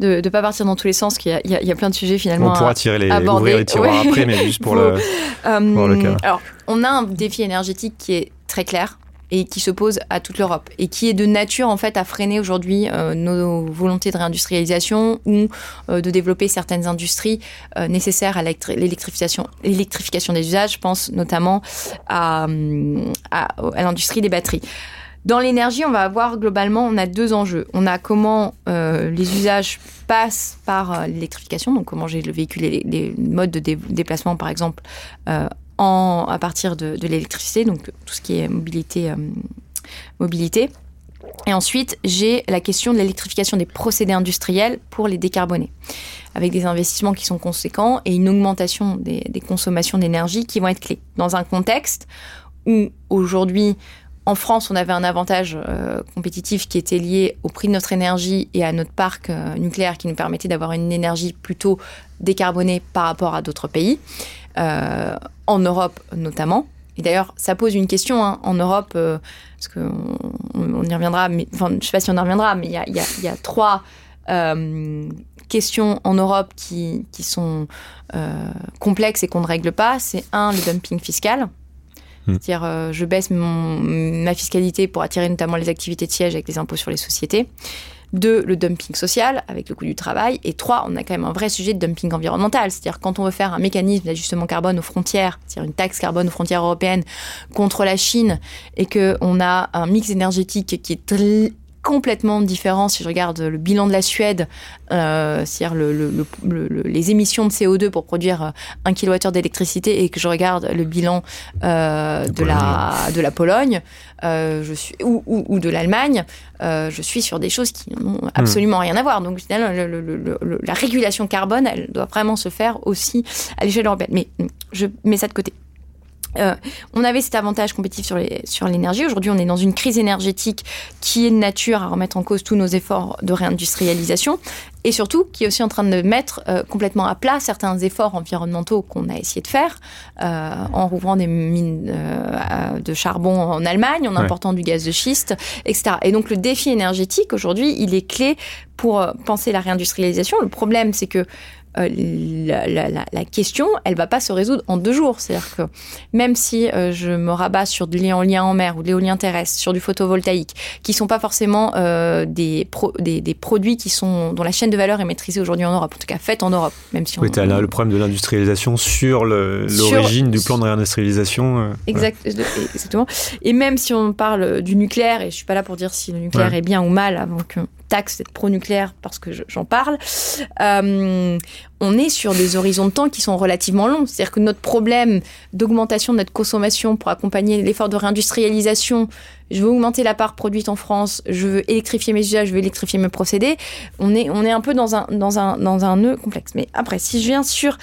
de ne pas partir dans tous les sens, qu'il y, y, a plein de sujets finalement. On pourra tirer les, ouvrir les tiroirs après, mais juste pour, le, euh, cas. Alors, on a un défi énergétique qui est très clair et qui se pose à toute l'Europe et qui est de nature en fait à freiner aujourd'hui euh, nos volontés de réindustrialisation ou euh, de développer certaines industries euh, nécessaires à l'électrification, l'électrification des usages. Je pense notamment à, à, à l'industrie des batteries. Dans l'énergie, on va avoir globalement, on a deux enjeux. On a comment euh, les usages passent par euh, l'électrification, donc comment j'ai le véhicule, les, les modes de dé déplacement par exemple, euh, à partir de, de l'électricité, donc tout ce qui est mobilité. Mobilité. Et ensuite, j'ai la question de l'électrification des procédés industriels pour les décarboner, avec des investissements qui sont conséquents et une augmentation des consommations d'énergie qui vont être clés. Dans un contexte où aujourd'hui, en France, on avait un avantage euh, compétitif qui était lié au prix de notre énergie et à notre parc euh, nucléaire qui nous permettait d'avoir une énergie plutôt décarbonée par rapport à d'autres pays, euh, en Europe notamment. Et d'ailleurs, ça pose une question hein, en Europe, parce qu'on on y reviendra, mais, je ne sais pas si on y reviendra, mais il y a, trois questions en Europe qui, sont complexes et qu'on ne règle pas. C'est un, le dumping fiscal. Hmm. C'est-à-dire, euh, je baisse ma fiscalité pour attirer notamment les activités de siège avec les impôts sur les sociétés. Deux, le dumping social avec le coût du travail. Et trois, on a quand même un vrai sujet de dumping environnemental. C'est-à-dire, quand on veut faire un mécanisme d'ajustement carbone aux frontières, c'est-à-dire une taxe carbone aux frontières européennes contre la Chine, et qu'on a un mix énergétique qui est complètement différent si je regarde le bilan de la Suède, euh, c'est-à-dire le, le, le, les émissions de CO2 pour produire un kilowattheure d'électricité et que je regarde le bilan euh, de, la, de la Pologne euh, je suis, ou, ou, ou de l'Allemagne, euh, je suis sur des choses qui n'ont absolument rien à voir. Donc la régulation carbone, elle doit vraiment se faire aussi à l'échelle européenne. Mais je mets ça de côté. Euh, on avait cet avantage compétitif sur, les, sur l'énergie. Aujourd'hui, on est dans une crise énergétique qui est de nature à remettre en cause tous nos efforts de réindustrialisation et surtout qui est aussi en train de mettre euh, complètement à plat certains efforts environnementaux qu'on a essayé de faire euh, en rouvrant des mines euh, de charbon en Allemagne, en important ouais. du gaz de schiste, etc. Et donc le défi énergétique aujourd'hui, il est clé pour penser la réindustrialisation. Le problème, c'est que euh, la, la, la, question, elle va pas se résoudre en deux jours. C'est-à-dire que même si euh, je me rabats sur de l'éolien en mer ou de l'éolien terrestre, sur du photovoltaïque, qui sont pas forcément euh, des, pro, des, des, produits qui sont dont la chaîne de valeur est maîtrisée aujourd'hui en Europe, en tout cas faite en Europe, même si on. Oui, tu as là le problème de l'industrialisation sur l'origine du plan de réindustrialisation. Exact, voilà. exactement. Et même si on parle du nucléaire, et je suis pas là pour dire si le nucléaire ouais. est bien ou mal avant que taxe d'être pro-nucléaire parce que j'en parle, euh, on est sur des horizons de temps qui sont relativement longs. C'est-à-dire que notre problème d'augmentation de notre consommation pour accompagner l'effort de réindustrialisation, je veux augmenter la part produite en France, je veux électrifier mes usages, je veux électrifier mes procédés, on est, on est un peu dans un, dans, un, dans un nœud complexe. Mais après, si je viens sur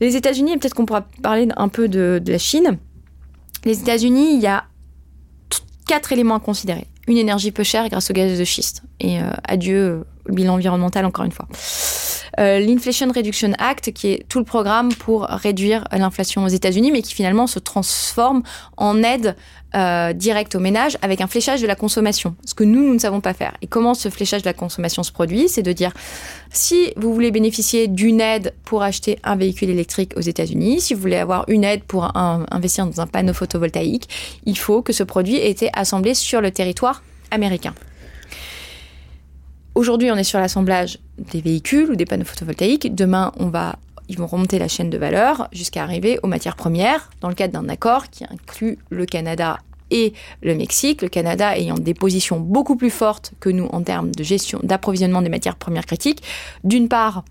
les États-Unis, peut-être qu'on pourra parler un peu de la Chine. Les États-Unis, il y a quatre éléments à considérer une énergie peu chère grâce au gaz de schiste. Et euh, adieu le bilan environnemental encore une fois. Euh, L'Inflation Reduction Act, qui est tout le programme pour réduire l'inflation aux États-Unis, mais qui finalement se transforme en aide euh, directe aux ménages avec un fléchage de la consommation, ce que nous, nous ne savons pas faire. Et comment ce fléchage de la consommation se produit C'est de dire, si vous voulez bénéficier d'une aide pour acheter un véhicule électrique aux États-Unis, si vous voulez avoir une aide pour investir dans un panneau photovoltaïque, il faut que ce produit ait été assemblé sur le territoire américain. Aujourd'hui, on est sur l'assemblage des véhicules ou des panneaux photovoltaïques. Demain, on va, ils vont remonter la chaîne de valeur jusqu'à arriver aux matières premières dans le cadre d'un accord qui inclut le Canada et le Mexique, le Canada ayant des positions beaucoup plus fortes que nous en termes de gestion, d'approvisionnement des matières premières critiques. D'une part,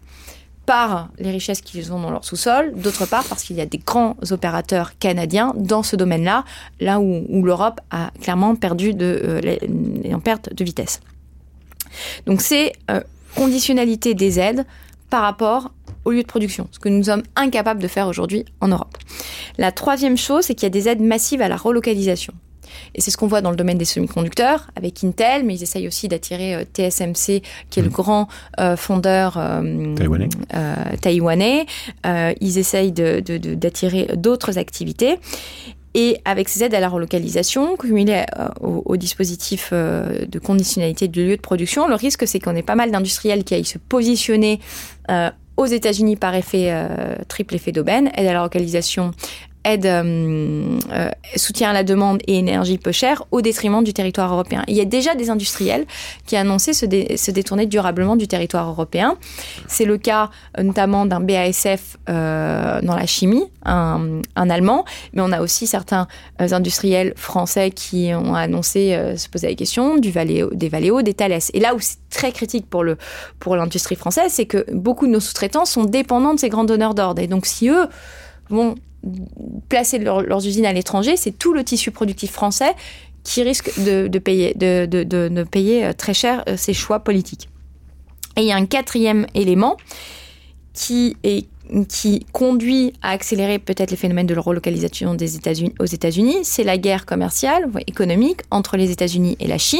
par les richesses qu'ils ont dans leur sous-sol, d'autre part parce qu'il y a des grands opérateurs canadiens dans ce domaine-là, là où, l'Europe a clairement perdu de, euh, en perte de vitesse. Donc c'est euh, conditionnalité des aides par rapport au lieu de production, ce que nous sommes incapables de faire aujourd'hui en Europe. La troisième chose, c'est qu'il y a des aides massives à la relocalisation. Et c'est ce qu'on voit dans le domaine des semi-conducteurs avec Intel, mais ils essayent aussi d'attirer euh, TSMC, qui est mmh. le grand euh, fondeur euh, taïwanais. taïwanais. ils essayent d'attirer d'autres activités. Et avec ces aides à la relocalisation, cumulées au, au, dispositif de conditionnalité de lieu de production, le risque, c'est qu'on ait pas mal d'industriels qui aillent se positionner aux États-Unis par effet euh, triple effet d'aubaine, aide à la localisation aide, euh, euh, soutien à la demande et énergie peu chère au détriment du territoire européen. Il y a déjà des industriels qui annoncé se, se détourner durablement du territoire européen. C'est le cas euh, notamment d'un BASF euh, dans la chimie, un, un, allemand, mais on a aussi certains industriels français qui ont annoncé se poser la question du Valeo, des Valeo, des Thales. Et là où c'est très critique pour le pour l'industrie française, c'est que beaucoup de nos sous-traitants sont dépendants de ces grands donneurs d'ordre. Et donc si eux vont placer leur, leurs usines à l'étranger, c'est tout le tissu productif français qui risque de, payer, euh, très cher ces choix politiques. Et il y a un quatrième élément qui est qui conduit à accélérer peut-être les phénomènes de relocalisation des États-Unis aux États-Unis, c'est la guerre commerciale, économique entre les États-Unis et la Chine,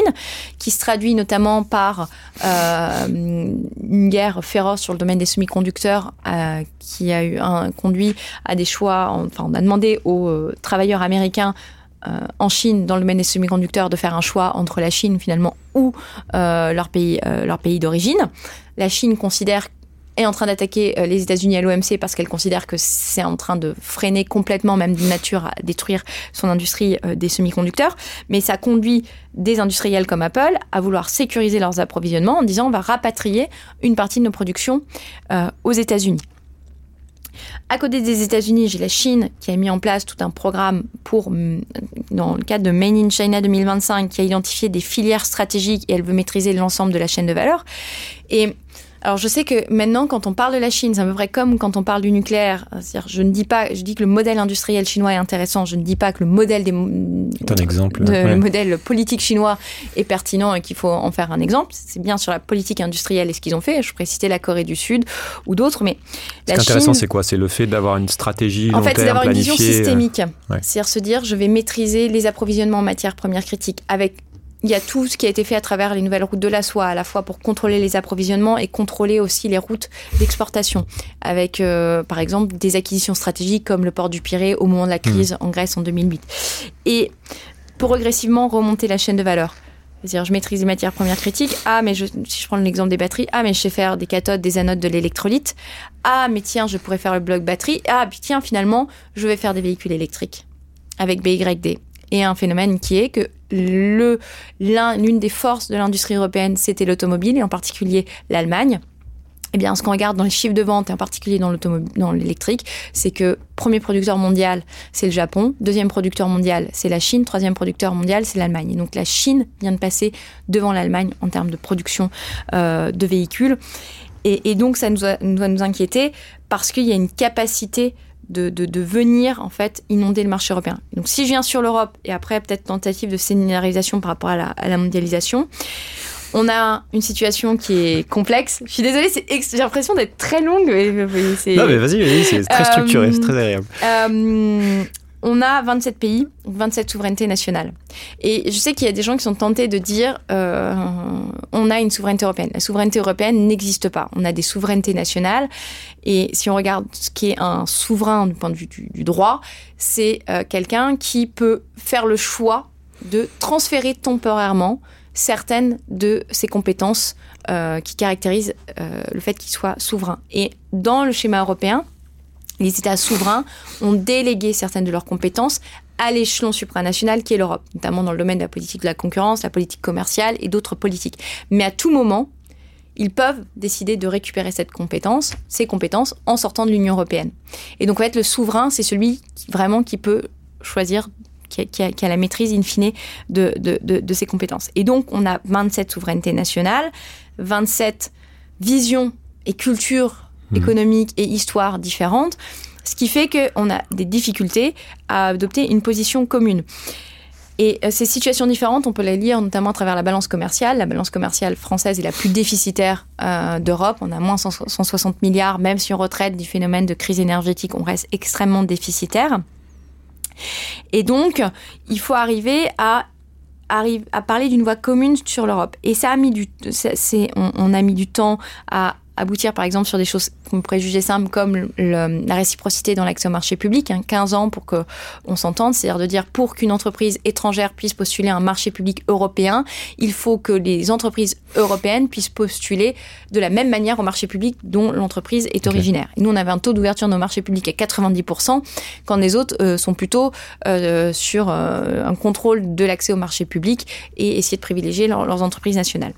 qui se traduit notamment par euh, une guerre féroce sur le domaine des semi-conducteurs, euh, qui a eu un, conduit à des choix. Enfin, on a demandé aux euh, travailleurs américains en Chine, dans le domaine des semi-conducteurs, de faire un choix entre la Chine finalement ou leur pays, leur pays d'origine. La Chine considère est en train d'attaquer euh, les États-Unis à l'OMC parce qu'elle considère que c'est en train de freiner complètement, même d'une nature, à détruire son industrie euh, des semi-conducteurs. Mais ça conduit des industriels comme Apple à vouloir sécuriser leurs approvisionnements en disant on va rapatrier une partie de nos productions euh, aux États-Unis. À côté des États-Unis, j'ai la Chine qui a mis en place tout un programme pour, dans le cadre de Made in China 2025, qui a identifié des filières stratégiques et elle veut maîtriser l'ensemble de la chaîne de valeur. Et alors je sais que maintenant, quand on parle de la Chine, c'est à peu près comme quand on parle du nucléaire. C'est-à-dire, je ne dis pas, je dis que le modèle industriel chinois est intéressant. Je ne dis pas que le modèle des, un exemple, de, ouais. le modèle politique chinois est pertinent et qu'il faut en faire un exemple. C'est bien sur la politique industrielle et ce qu'ils ont fait. Je pourrais citer la Corée du Sud ou d'autres, mais ce qui est intéressant, c'est quoi? C'est le fait d'avoir une stratégie en fait, c'est d'avoir une vision euh, systémique. Ouais. C'est-à-dire se dire, je vais maîtriser les approvisionnements en matières premières critiques avec il y a tout ce qui a été fait à travers les nouvelles routes de la soie, à la fois pour contrôler les approvisionnements et contrôler aussi les routes d'exportation, avec euh, par exemple des acquisitions stratégiques comme le port du Pirée au moment de la crise mmh. en Grèce en 2008. Et progressivement remonter la chaîne de valeur. C'est-à-dire, je maîtrise les matières premières critiques. Ah, mais je, si je prends l'exemple des batteries, ah, mais je sais faire des cathodes, des anodes, de l'électrolyte. Ah, mais tiens, je pourrais faire le bloc batterie. Ah, puis tiens, finalement, je vais faire des véhicules électriques avec BYD et un phénomène qui est que l'une des forces de l'industrie européenne, c'était l'automobile, et en particulier l'Allemagne. Eh bien, ce qu'on regarde dans les chiffres de vente, et en particulier dans, dans l'électrique, c'est que premier producteur mondial, c'est le Japon, deuxième producteur mondial, c'est la Chine, troisième producteur mondial, c'est l'Allemagne. Et donc la Chine vient de passer devant l'Allemagne en termes de production euh, de véhicules. Et, donc ça nous doit nous inquiéter parce qu'il y a une capacité de, de, de, venir en fait inonder le marché européen. Donc si je viens sur l'Europe et après peut-être tentative de scénarisation par rapport à la, à la, mondialisation, on a une situation qui est complexe. Je suis désolée, j'ai l'impression d'être très longue. Mais, non mais vas-y, vas c'est très structuré, euh, c'est très agréable. Euh, on a 27 pays, 27 souverainetés nationales. Et je sais qu'il y a des gens qui sont tentés de dire euh, on a une souveraineté européenne. La souveraineté européenne n'existe pas. On a des souverainetés nationales. Et si on regarde ce qui est un souverain du point de vue du, droit, c'est euh, quelqu'un qui peut faire le choix de transférer temporairement certaines de ses compétences euh, qui caractérisent le fait qu'il soit souverain. Et dans le schéma européen, les États souverains ont délégué certaines de leurs compétences à l'échelon supranational qui est l'Europe, notamment dans le domaine de la politique de la concurrence, la politique commerciale et d'autres politiques. Mais à tout moment, ils peuvent décider de récupérer cette compétence, ces compétences, en sortant de l'Union européenne. Et donc, en fait, le souverain, c'est celui qui, vraiment qui peut choisir, qui a, la maîtrise in fine de, de ses compétences. Et donc, on a 27 souverainetés nationales, 27 visions et cultures mmh. économiques et histoires différentes, ce qui fait qu'on a des difficultés à adopter une position commune. Et ces situations différentes, on peut les lire notamment à travers la balance commerciale. La balance commerciale française est la plus déficitaire euh, d'Europe. On a moins 160 milliards, même si on retraite du phénomène de crise énergétique, on reste extrêmement déficitaire. Et donc, il faut arriver à parler d'une voie commune sur l'Europe. Et ça a mis du, on, a mis du temps à aboutir par exemple sur des choses qu'on pourrait juger simples comme la réciprocité dans l'accès au marché public, 15 hein, ans pour qu'on s'entende, c'est-à-dire de dire pour qu'une entreprise étrangère puisse postuler un marché public européen, il faut que les entreprises européennes puissent postuler de la même manière au marché public dont l'entreprise est originaire. nous, on avait un taux d'ouverture de nos marchés publics à 90%, quand les autres euh, sont plutôt euh, sur euh, un contrôle de l'accès au marché public et essayer de privilégier leurs entreprises nationales.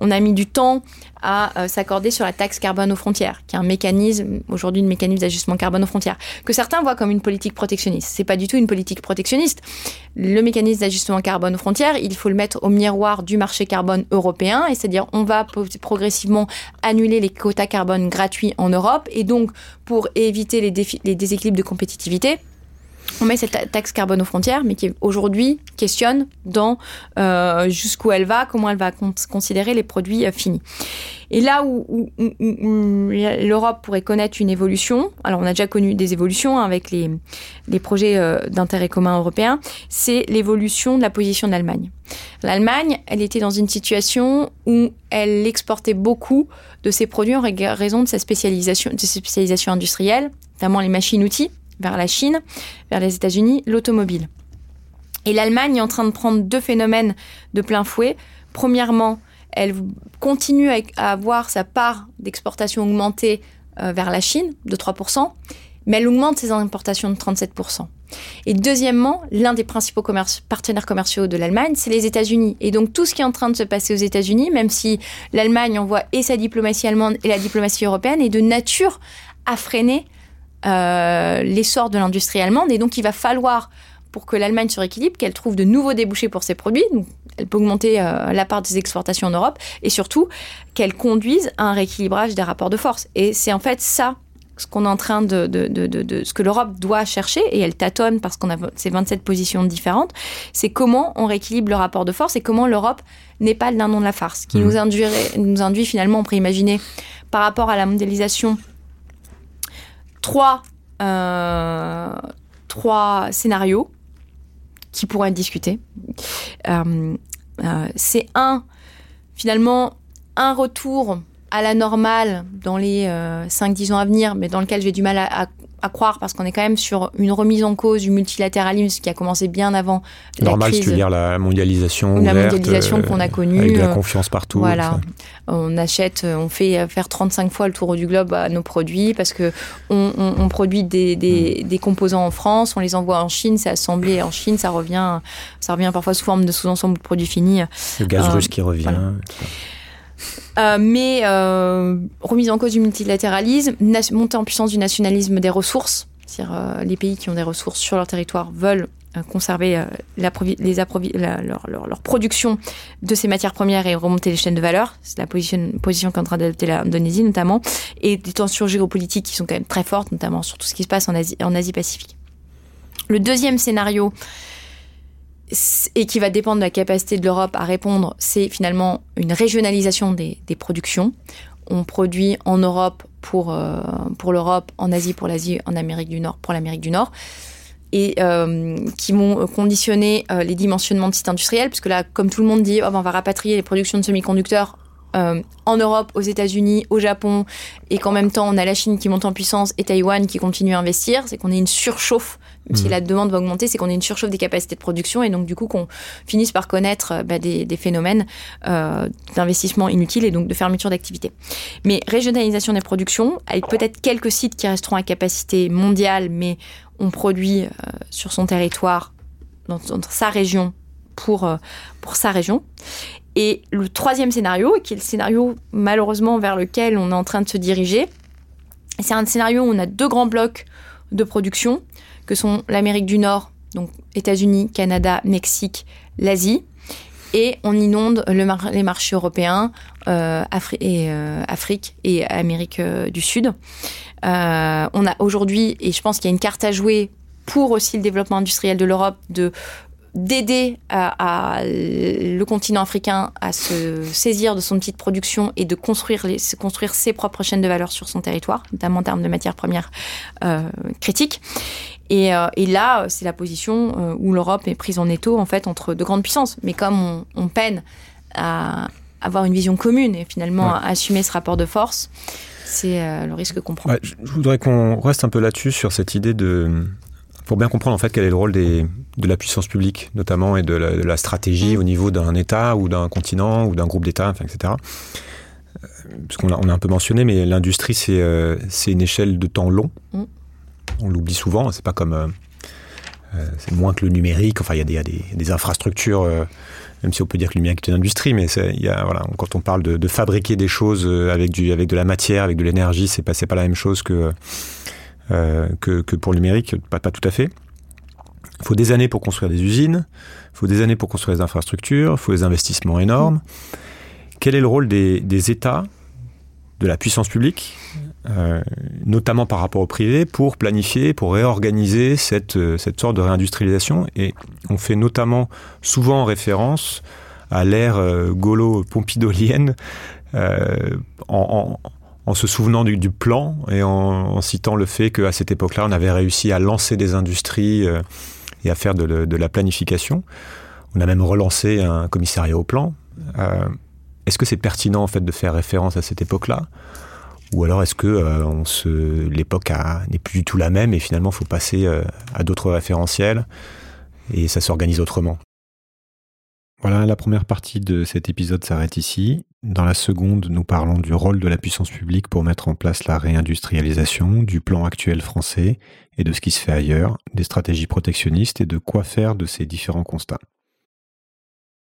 On a mis du temps à euh, s'accorder sur la taxe carbone aux frontières, qui est un mécanisme, aujourd'hui, un mécanisme d'ajustement carbone aux frontières, que certains voient comme une politique protectionniste. C'est pas du tout une politique protectionniste. Le mécanisme d'ajustement carbone aux frontières, il faut le mettre au miroir du marché carbone européen, et c'est-à-dire on va progressivement annuler les quotas carbone gratuits en Europe, et donc pour éviter les déséquilibres de compétitivité, on met cette taxe carbone aux frontières, mais qui aujourd'hui questionne dans euh, jusqu'où elle va, comment elle va considérer les produits euh, finis. Et là où, l'Europe pourrait connaître une évolution, alors on a déjà connu des évolutions hein, avec les, les projets euh, d'intérêt commun européen, c'est l'évolution de la position de l'Allemagne. L'Allemagne, elle était dans une situation où elle exportait beaucoup de ses produits en raison de sa spécialisation, de sa spécialisation industrielle, notamment les machines-outils vers la Chine, vers les États-Unis, l'automobile. Et l'Allemagne est en train de prendre deux phénomènes de plein fouet. Premièrement, elle continue à avoir sa part d'exportation augmentée euh, vers la Chine de 3%, mais elle augmente ses importations de 37%. Et deuxièmement, l'un des principaux partenaires commerciaux de l'Allemagne, c'est les États-Unis. Et donc tout ce qui est en train de se passer aux États-Unis, même si l'Allemagne envoie et sa diplomatie allemande et la diplomatie européenne, est de nature à freiner euh, l'essor de l'industrie allemande. Et donc, il va falloir, pour que l'Allemagne se rééquilibre, qu'elle trouve de nouveaux débouchés pour ses produits. Donc, elle peut augmenter euh, la part des exportations en Europe et surtout qu'elle conduise à un rééquilibrage des rapports de force. Et c'est en fait ça ce qu'on est en train de, de, de, de ce que l'Europe doit chercher, et elle tâtonne parce qu'on a ces 27 positions différentes, c'est comment on rééquilibre le rapport de force et comment l'Europe n'est pas le dindon de la farce, qui mmh. nous, induirait, nous induit finalement, on pourrait imaginer, par rapport à la mondialisation trois, euh, trois scénarios qui pourraient être discutés. Euh, euh, c'est un, finalement, un retour à la normale dans les 5-10 ans à venir, mais dans lequel j'ai du mal à, à croire parce qu'on est quand même sur une remise en cause du multilatéralisme qui a commencé bien avant Normal, la crise. dire la mondialisation La mondialisation qu'on a connue. Avec de la confiance partout. Voilà. On achète, on fait faire 35 fois le tour du globe à nos produits parce que on, on, produit des, des, mm. des, composants en France, on les envoie en Chine, c'est assemblé en Chine, ça revient, ça revient parfois sous forme de sous-ensemble de produits finis. Le gaz euh, russe qui revient. Euh, mais euh, remise en cause du multilatéralisme, montée en puissance du nationalisme des ressources, c'est-à-dire euh, les pays qui ont des ressources sur leur territoire veulent conserver la, les leur, leur, production de ces matières premières et remonter les chaînes de valeur. C'est la position, position qu'est en train d'adopter l'Indonésie notamment, et des tensions géopolitiques qui sont quand même très fortes, notamment sur tout ce qui se passe en Asie Pacifique. Le deuxième scénario, et qui va dépendre de la capacité de l'Europe à répondre, c'est finalement une régionalisation des, productions. On produit en Europe pour, euh, pour l'Europe, en Asie pour l'Asie, en Amérique du Nord pour l'Amérique du Nord. Et euh, qui vont conditionner euh, les dimensionnements de sites industriels, puisque là, comme tout le monde dit, oh, ben, on va rapatrier les productions de semi-conducteurs en Europe, aux États-Unis, au Japon, et qu'en même temps on a la Chine qui monte en puissance et Taïwan qui continue à investir, c'est qu'on ait une surchauffe si mm. la demande va augmenter, c'est qu'on ait une surchauffe des capacités de production et donc du coup qu'on finisse par connaître euh, bah, des, phénomènes euh, d'investissement inutile et donc de fermeture d'activité. Mais régionalisation des productions, avec peut-être quelques sites qui resteront à capacité mondiale, mais on produit euh, sur son territoire, dans, sa région, pour, pour sa région. Et le troisième scénario, qui est le scénario malheureusement vers lequel on est en train de se diriger, c'est un scénario où on a deux grands blocs de production que sont l'Amérique du Nord, donc États-Unis, Canada, Mexique, l'Asie. Et on inonde les marchés européens, euh, euh, Afrique et Amérique euh, du Sud. on a aujourd'hui, et je pense qu'il y a une carte à jouer pour aussi le développement industriel de l'Europe, de d'aider à, le continent africain à se saisir de son petite production et de construire, les, construire ses propres chaînes de valeur sur son territoire, notamment en termes de matières premières critiques. Euh, et, là, c'est la position euh, où l'Europe est prise en étau en fait entre deux grandes puissances. Mais comme on, peine à, avoir une vision commune et finalement assumer ce rapport de force, c'est le risque qu'on prend. je voudrais qu'on reste un peu là-dessus sur cette idée de pour bien comprendre en fait quel est le rôle des, de la puissance publique, notamment, et de la, stratégie au niveau d'un État ou d'un continent ou d'un groupe d'États, enfin, etc. Euh, parce qu'on a, on a un peu mentionné, mais l'industrie, c'est euh, une échelle de temps long. Mm. On l'oublie souvent, c'est pas comme. Euh, c'est moins que le numérique, enfin, il y a des, des, des infrastructures, même si on peut dire que le numérique est une industrie, mais il y a, voilà, quand on parle de, de, fabriquer des choses avec, du, avec de la matière, avec de l'énergie, c'est pas, pas la même chose que que, que, pour le numérique, pas, tout à fait. Il faut des années pour construire des usines, il faut des années pour construire des infrastructures, il faut des investissements énormes. Quel est le rôle des, États, de la puissance publique, euh, notamment par rapport au privé, pour planifier, pour réorganiser cette, euh, cette sorte de réindustrialisation? Et on fait notamment souvent référence à l'ère euh, gaulo-pompidolienne euh, en, en en se souvenant du, plan et en, citant le fait qu'à cette époque-là, on avait réussi à lancer des industries euh, et à faire de, la planification. On a même relancé un commissariat au plan. Euh, est-ce que c'est pertinent en fait de faire référence à cette époque-là? Ou alors est-ce que euh, l'époque n'est plus du tout la même et finalement il faut passer à d'autres référentiels et ça s'organise autrement? Voilà, la première partie de cet épisode s'arrête ici. Dans la seconde, nous parlons du rôle de la puissance publique pour mettre en place la réindustrialisation, du plan actuel français et de ce qui se fait ailleurs, des stratégies protectionnistes et de quoi faire de ces différents constats.